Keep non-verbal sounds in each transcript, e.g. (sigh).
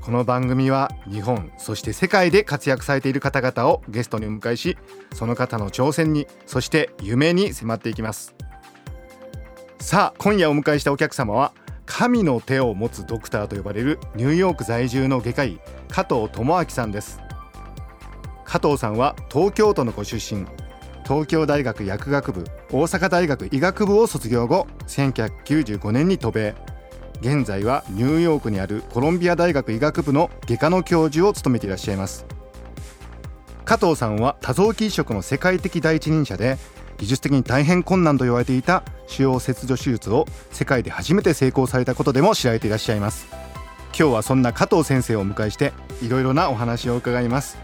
この番組は日本そして世界で活躍されている方々をゲストにお迎えしその方の挑戦にそして夢に迫っていきます。さあ今夜お迎えしたお客様は神の手を持つドクターと呼ばれるニューヨーク在住の外科医加藤智明さんです。加藤さんは東京都のご出身。東京大学薬学部大阪大学医学部を卒業後1995年に渡米。現在はニューヨークにあるコロンビア大学医学部の外科の教授を務めていらっしゃいます。加藤さんは多臓器移植の世界的第一人者で技術的に大変困難と言われていた腫瘍切除手術を世界で初めて成功されたことでも知られていらっしゃいます。今日はそんな加藤先生をお迎えしていろいろなお話を伺います。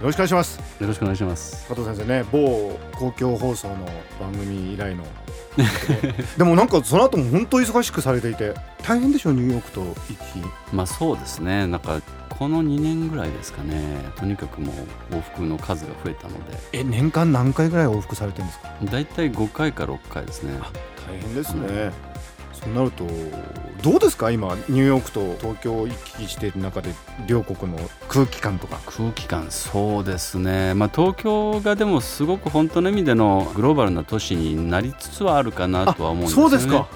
よろしくお願いします。よろしくお願いします。加藤先生ね某公共放送の番組以来のでもなんかその後も本当忙しくされていて大変でしょうニューヨークと行きまあそうですね。なんかこの2年ぐらいですかね。とにかくもう往復の数が増えたので。え年間何回ぐらい往復されてるんですか？だいたい5回か6回ですね。大変ですね、うん。そうなるとどうですか？今ニューヨークと東京を行き来している中で両国の空気感とか。空気感そうですね。まあ東京がでもすごく本当の意味でのグローバルな都市になりつつはあるかなとは思うんですよね。そうですか。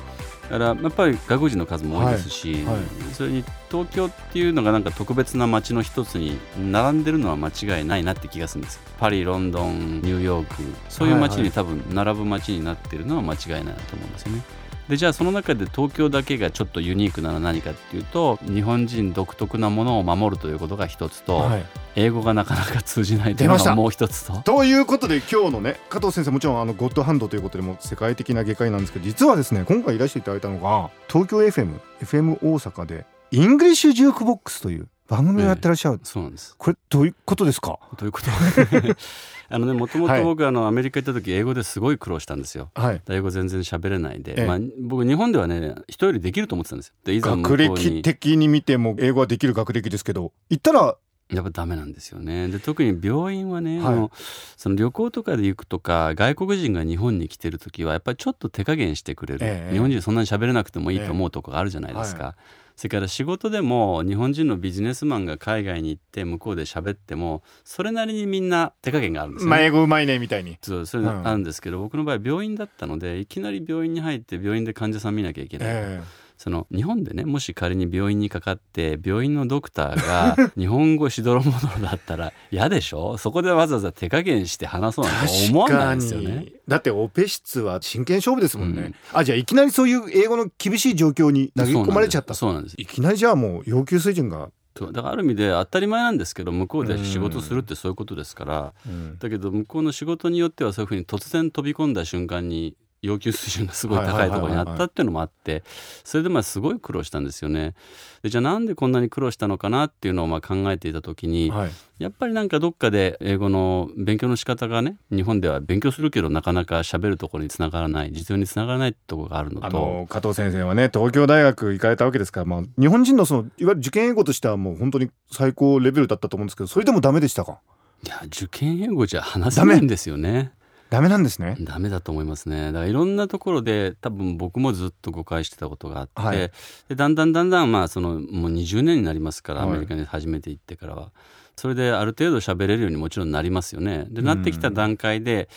だからやっぱり外国人の数も多いですし、はいはい、それに東京っていうのがなんか特別な街の一つに並んでるのは間違いないなって気がするんですパリロンドンニューヨークそういう街に多分並ぶ街になってるのは間違いないなと思うんですよね。でじゃあその中で東京だけがちょっとユニークなのは何かっていうと日本人独特なものを守るということが一つと、はい、英語がなかなか通じないというのがもう一つと。ということで今日のね加藤先生もちろんあのゴッドハンドということでも世界的な外科医なんですけど実はですね今回いらしていただいたのが東京 FM FM 大阪でイングリッシュジュークボックスという番組をやってらっしゃる、ええ、そうなんです。これどういうことですか？どういうこと？(laughs) あのねもともと僕、あのアメリカ行った時英語ですごい苦労したんですよ、はい、英語全然喋れないで、ええ、まあ、僕日本ではね人よりできると思ってたんですよ。でいざ学歴的に見ても英語はできる学歴ですけど行ったらやっぱダメなんですよね。で特に病院はね、はい、あのその旅行とかで行くとか外国人が日本に来てる時はやっぱりちょっと手加減してくれる、ええ、日本人そんなに喋れなくてもいいと思うとこがあるじゃないですか。えはい。それから仕事でも日本人のビジネスマンが海外に行って向こうで喋ってもそれなりにみんな手加減があるんですよ、ね、まあ英語うまいねみたいに。そうそれあるんですけど、うん、僕の場合病院だったのでいきなり病院に入って病院で患者さん見なきゃいけない、えーその日本でねもし仮に病院にかかって病院のドクターが (laughs) 日本語しどろもどろだったら嫌でしょ？そこでわざわざ手加減して話そうなんて思わないですよね。だってオペ室は真剣勝負ですもんね、うん、あじゃあいきなりそういう英語の厳しい状況に投げ込まれちゃったそうなんです。いきなりじゃあもう要求水準が。だからある意味で当たり前なんですけど向こうで仕事するってそういうことですから、うん、だけど向こうの仕事によってはそういうふうに突然飛び込んだ瞬間に要求水準がすごい高いところにあったっていうのもあってそれでまあすごい苦労したんですよね。でじゃあなんでこんなに苦労したのかなっていうのをまあ考えていた時に、はい、やっぱりなんかどっかで英語の勉強の仕方がね日本では勉強するけどなかなか喋るところにつながらない実用につながらないところがあるのとあの加藤先生はね東京大学行かれたわけですから、まあ、日本人のそのいわゆる受験英語としてはもう本当に最高レベルだったと思うんですけどそれでもダメでしたか？いや受験英語じゃ話せないんですよね。ダメなんですね。ダメだと思いますね。だからいろんなところで多分僕もずっと誤解してたことがあって、はい、でだんだんだんだんまあそのもう20年になりますから、アメリカに初めて行ってからは。それである程度喋れるようにもちろんなりますよね。でなってきた段階で、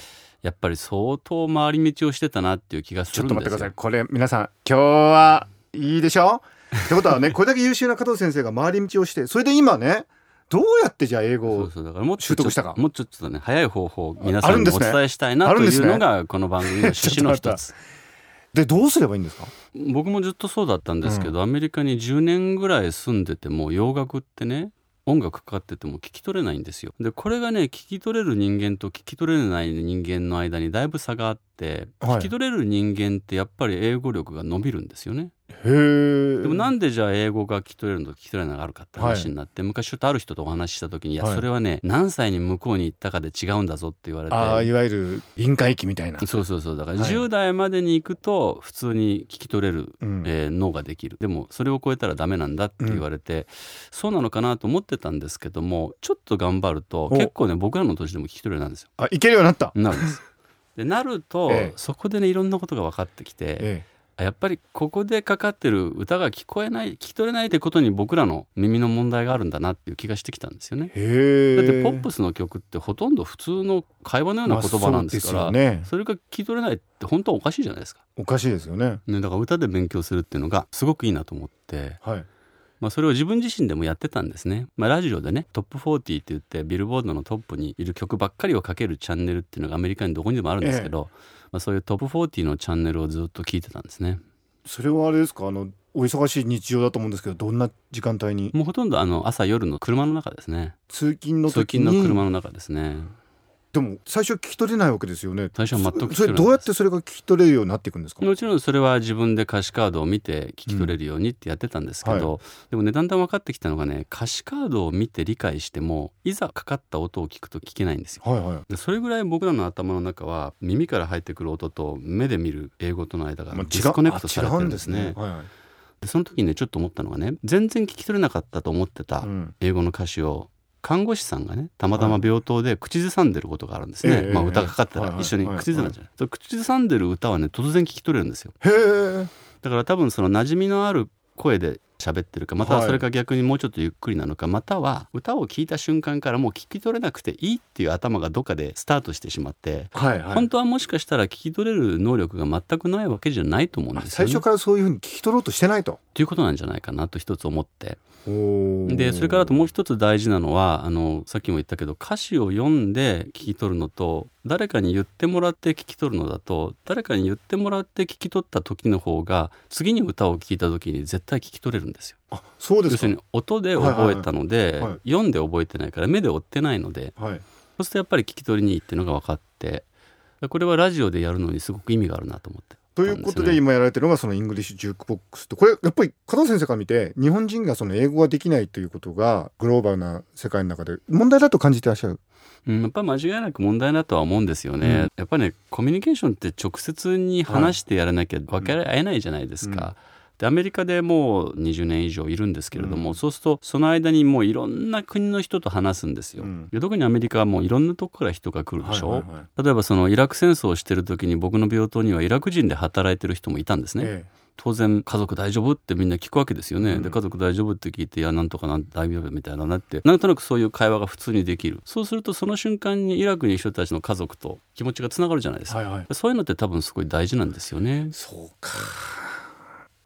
やっぱり相当回り道をしてたなっていう気がするんですよ。ちょっと待ってください。これ皆さん今日はいいでしょ？ってことはねこれだけ優秀な加藤先生が回り道をしてそれで今ねどうやってじゃあ英語を習得したか？もうちょっとね早い方法皆さんにお伝えしたいなというのがこの番組の趣旨の一つ。(laughs) でどうすればいいんですか？僕もずっとそうだったんですけど、うん、アメリカに10年ぐらい住んでても洋楽ってね音楽かかってても聞き取れないんですよ。でこれがね聞き取れる人間と聞き取れない人間の間にだいぶ差があって、はい、聞き取れる人間ってやっぱり英語力が伸びるんですよね。へえでもなんでじゃあ英語が聞き取れるのと聞き取れないのがあるかって話になって、昔ちょっとある人とお話しした時に「いやはい。それはね何歳に向こうに行ったかで違うんだぞ」って言われてああいわゆる臨界期みたいな。そうそうそうだからはい。10代までに行くと普通に聞き取れる、うん。えー脳ができる。でもそれを超えたらダメなんだって言われて、そうなのかなと思ってたんですけどもちょっと頑張るとお。結構ね僕らの年でも聞き取れるようになるんですよ。あいけるようになった。なるんです。でなると、(laughs) ええ。そこでねいろんなことが分かってきて、えあやっぱりここでかかってる歌が聞こえない聞き取れないってことに僕らの耳の問題があるんだなっていう気がしてきたんですよね。だってポップスの曲ってほとんど普通の会話のような言葉なんですから、まあそね。それが聞き取れないって本当はおかしいじゃないですか。おかしいですよね。ね、だから歌で勉強するっていうのがすごくいいなと思って、はいまあ、それを自分自身でもやってたんですね、まあ、ラジオでねトップ40って言ってビルボードのトップにいる曲ばっかりをかけるチャンネルっていうのがアメリカにどこにでもあるんですけど、まあ、そういうトップ40のチャンネルをずっと聞いてたんですね。それはあれですか？あのお忙しい日常だと思うんですけどどんな時間帯に？もうほとんどあの朝夜の車の中ですね。通勤の通時に？勤の車の中ですねでも最初聞き取れないわけですよね。最初は全くそれどうやってそれが聞き取れるようになっていくんですか？もちろんそれは自分で歌詞カードを見て聞き取れるようにってやってたんですけど、うんはでもねだんだん分かってきたのがね歌詞カードを見て理解してもいざかかった音を聞くと聞けないんですよ。はいはい。でそれぐらい僕らの頭の中は耳から入ってくる音と目で見る英語との間がまあ disconnect されてるんですね。はいはい。でその時にねちょっと思ったのがね全然聞き取れなかったと思ってたうん。英語の歌詞を看護師さんがねたまたま病棟で口ずさんでることがあるんですね、ええまあ、歌がかかったはいはいら一緒に口ずさんじゃない、口ずさんでる歌はね突然聞き取れるんですよ。へえ。だから多分その馴染みのある声で喋ってるかまたはそれか逆にもうちょっとゆっくりなのか、または歌を聴いた瞬間からもう聞き取れなくていいっていう頭がどっかでスタートしてしまって、はいはい。本当はもしかしたら聞き取れる能力が全くないわけじゃないと思うんあですよね。最初からそういうふうに聞き取ろうとしてないと。っていうことなんじゃないかなと一つ思って。でそれからあともう一つ大事なのはあのさっきも言ったけど歌詞を読んで聞き取るのと誰かに言ってもらって聞き取るのだと誰かに言ってもらって聞き取った時の方が次に歌を聞いた時に絶対聞き取れるんですよ。あそうですか。要するに音で覚えたので、はい。はいはい読んで覚えてないから目で追ってないのではい。そうするとやっぱり聞き取りにいいっていうのが分かってこれはラジオでやるのにすごく意味があるなと思って。ということで今やられてるのがそのイングリッシュジュークボックスってこれやっぱり加藤先生から見て日本人がその英語ができないということがグローバルな世界の中で問題だと感じてらっしゃる？うん、やっぱり間違いなく問題だとは思うんですよね、うん。やっぱりねコミュニケーションって直接に話してやらなきゃ分かり合えないじゃないですか。でアメリカでもう20年以上いるんですけれども、うん。そうするとその間にもういろんな国の人と話すんですよ。うん。で特にアメリカはもういろんなとこから人が来るでしょ、はいはいはい。例えばそのイラク戦争をしてる時に僕の病棟にはイラク人で働いてる人もいたんですね。え当然家族大丈夫ってみんな聞くわけですよね、うん。で家族大丈夫って聞いていやなんとかなん大丈夫みたいななって。なんとなくそういう会話が普通にできる。そうするとその瞬間にイラクにいる人たちの家族と気持ちがつながるじゃないですか、はいはい。そういうのって多分すごい大事なんですよね。そうか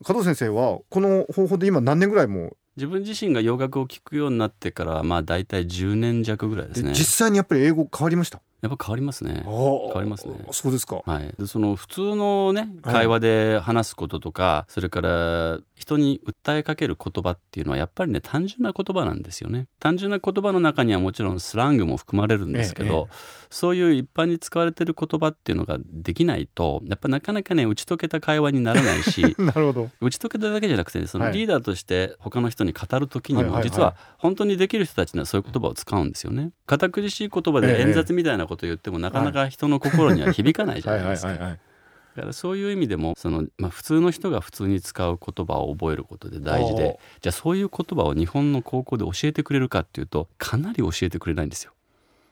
加藤先生はこの方法で今何年ぐらいもう自分自身が洋楽を聞くようになってからまあ大体10年弱ぐらいですね。実際にやっぱり英語変わりました？やっぱ変わりますね。変わりますね。そうですか。はい、でその普通のねはい。会話で話すこととか、それから人に訴えかける言葉っていうのはやっぱりね単純な言葉なんですよね。単純な言葉の中にはもちろんスラングも含まれるんですけど、そういう一般に使われてる言葉っていうのができないとやっぱなかなかね打ち解けた会話にならないし (laughs) なるほど。打ち解けただけじゃなくてねそのはい。リーダーとして他の人に語る時にはいはいはい。も実は本当にできる人たちにはそういう言葉を使うんですよね。堅苦しい言葉ええ。で演説みたいなことを言ってもなかなか人の心には響かないじゃはいないですか。はいはいはいだからそういう意味でもその、まあ、普通の人が普通に使う言葉を覚えることで大事でじゃあそういう言葉を日本の高校で教えてくれるかっていうとかなり教えてくれないんですよ。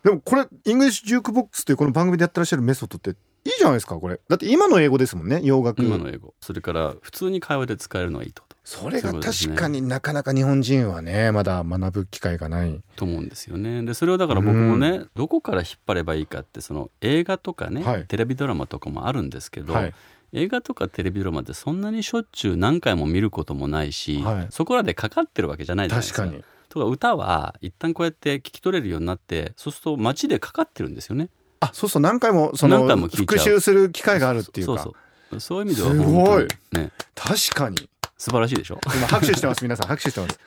でもこれイングリッシュジュークボックスというこの番組でやってらっしゃるメソッドっていいじゃないですかこれだって今の英語ですもんね洋楽今の英語それから普通に会話で使えるのはいいとそれが確かになかなか日本人はねまだ学ぶ機会がない。と思うんですよね。でそれをだから僕もね、どこから引っ張ればいいかってその映画とかね、はい。テレビドラマとかもあるんですけど、はい。映画とかテレビドラマってそんなにしょっちゅう何回も見ることもないし、はい。そこらでかかってるわけじゃないじゃないですか。確かに。とか歌は一旦こうやって聞き取れるようになってそうすると街でかかってるんですよね。あそうそう何回もその復習する機会があるっていうか。そうそう。そういう意味ではすごい。ね。確かに素晴らしいでしょ？今拍手してます (laughs) 皆さん。拍手してます。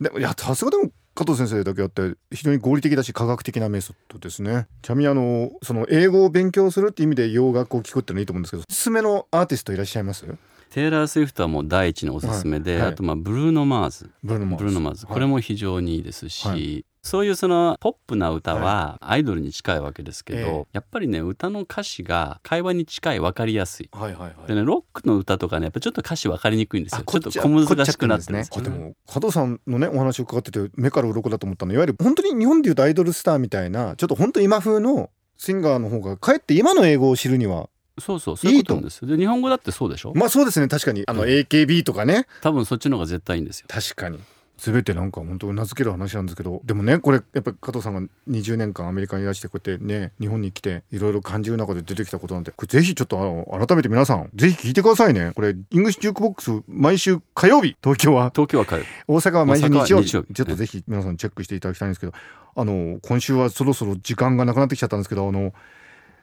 でもいやさすがでも加藤先生だけあって非常に合理的だし科学的なメソッドですね。ちなみにあのその英語を勉強するって意味で洋楽を聞くってのいいと思うんですけどおすすめのアーティストいらっしゃいます？テイラー・スウィフトはもう第一のおすすめで、はい。はい。あとまあブルーノ・マーズ。ブルーノマーズ。これも非常にいいですし、はいそういうそのポップな歌はアイドルに近いわけですけど、ええ。やっぱりね歌の歌詞が会話に近い分かりやすい。はいはいはい。でねロックの歌とかねやっぱちょっと歌詞分かりにくいんですよ。ちょっと小難しくなってるんですね。あでも加藤さんのねお話を伺ってて目から鱗だと思ったのはいわゆる本当に日本でいうとアイドルスターみたいなちょっと本当今風のシンガーの方がかえって今の英語を知るにはそうそうそういうですよ。で日本語だってそうでしょ？まあそうですね。確かに。あの AKB とかね。多分そっちの方が絶対いいんですよ。確かに全てなんか本当うなずける話なんですけどでもねこれやっぱり加藤さんが20年間アメリカにいらしてこうやってね日本に来ていろいろ感じる中で出てきたことなんでこれぜひちょっとあの改めて皆さんぜひ聞いてくださいねこれイングリッシュジュークボックス毎週火曜日東京は東京は帰る大阪は毎週日曜日ちょっとぜひ皆さんチェックしていただきたいんですけどあの今週はそろそろ時間がなくなってきちゃったんですけどあの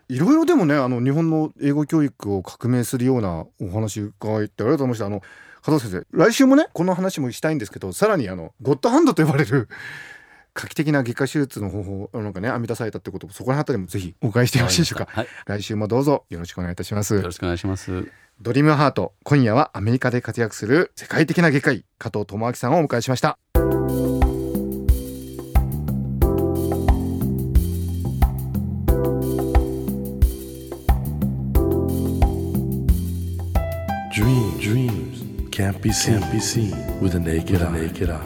いろいろでもねあの日本の英語教育を革命するようなお話伺いってありがとうございましたあの加藤先生来週もねこの話もしたいんですけどさらにあのゴッドハンドと呼ばれる画期的な外科手術の方法をなんかね編み出されたってことそこら辺りもぜひお伺いしてよろしいでしょうか。はい。来週もどうぞよろしくお願いいたします。よろしくお願いします。ドリームハート今夜はアメリカで活躍する世界的な外科医加藤智明さんをお迎えしました。Dreams, dreams can't be seen, can't be seen with a naked, eye. naked eye.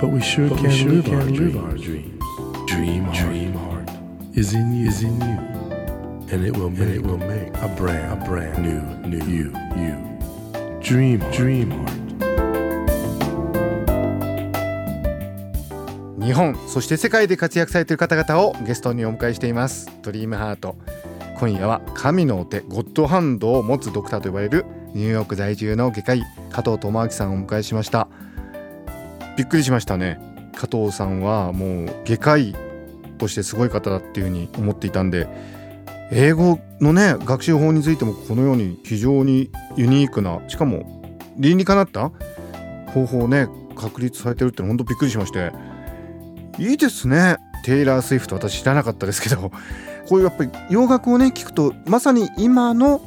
But we sure But can, we sure live, can our live dreams. our dreams. Dream, heart, dream heart is in you, is in you, and it will, make, it will make a brand, a brand new, new you, you. Dream, dream heart. 日本そして世界で活躍されている方々をゲストにお迎えしていますドリームハート今夜は神のお手ゴッドハンドを持つドクターと呼ばれるニューヨーク在住の外科医加藤智明さんをお迎えしました。びっくりしましたね。加藤さんはもう外科医としてすごい方だっていうふうに思っていたんで英語のね学習法についてもこのように非常にユニークなしかも倫理化なった？方法をね確立されてるっての本当びっくりしまして。いいですね。テイラー・スウィフト。私知らなかったですけど。こういうやっぱり洋楽をね聞くとまさに今の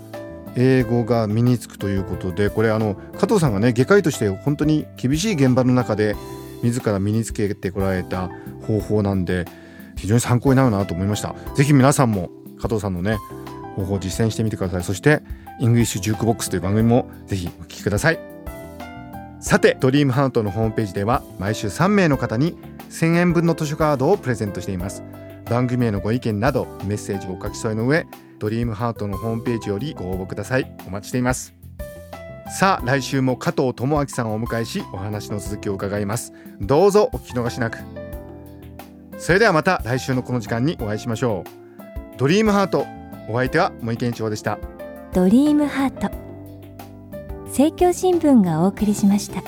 英語が身につくということでこれあの加藤さんがね外科医として本当に厳しい現場の中で自ら身につけてこられた方法なんで非常に参考になるなと思いました。ぜひ皆さんも加藤さんのね方法を実践してみてください。そしてイングリッシュジュークボックスという番組もぜひお聞きください。さてドリームハートのホームページでは毎週3名の方に1000円分の図書カードをプレゼントしています。番組へのご意見などメッセージをお書き添えの上ドリームハートのホームページよりご応募ください。お待ちしています。さあ来週も加藤智明さんをお迎えしお話の続きを伺います。どうぞお聞き逃しなく。それではまた来週のこの時間にお会いしましょう。ドリームハートお相手は森健一郎でした。ドリームハート政教新聞がお送りしました。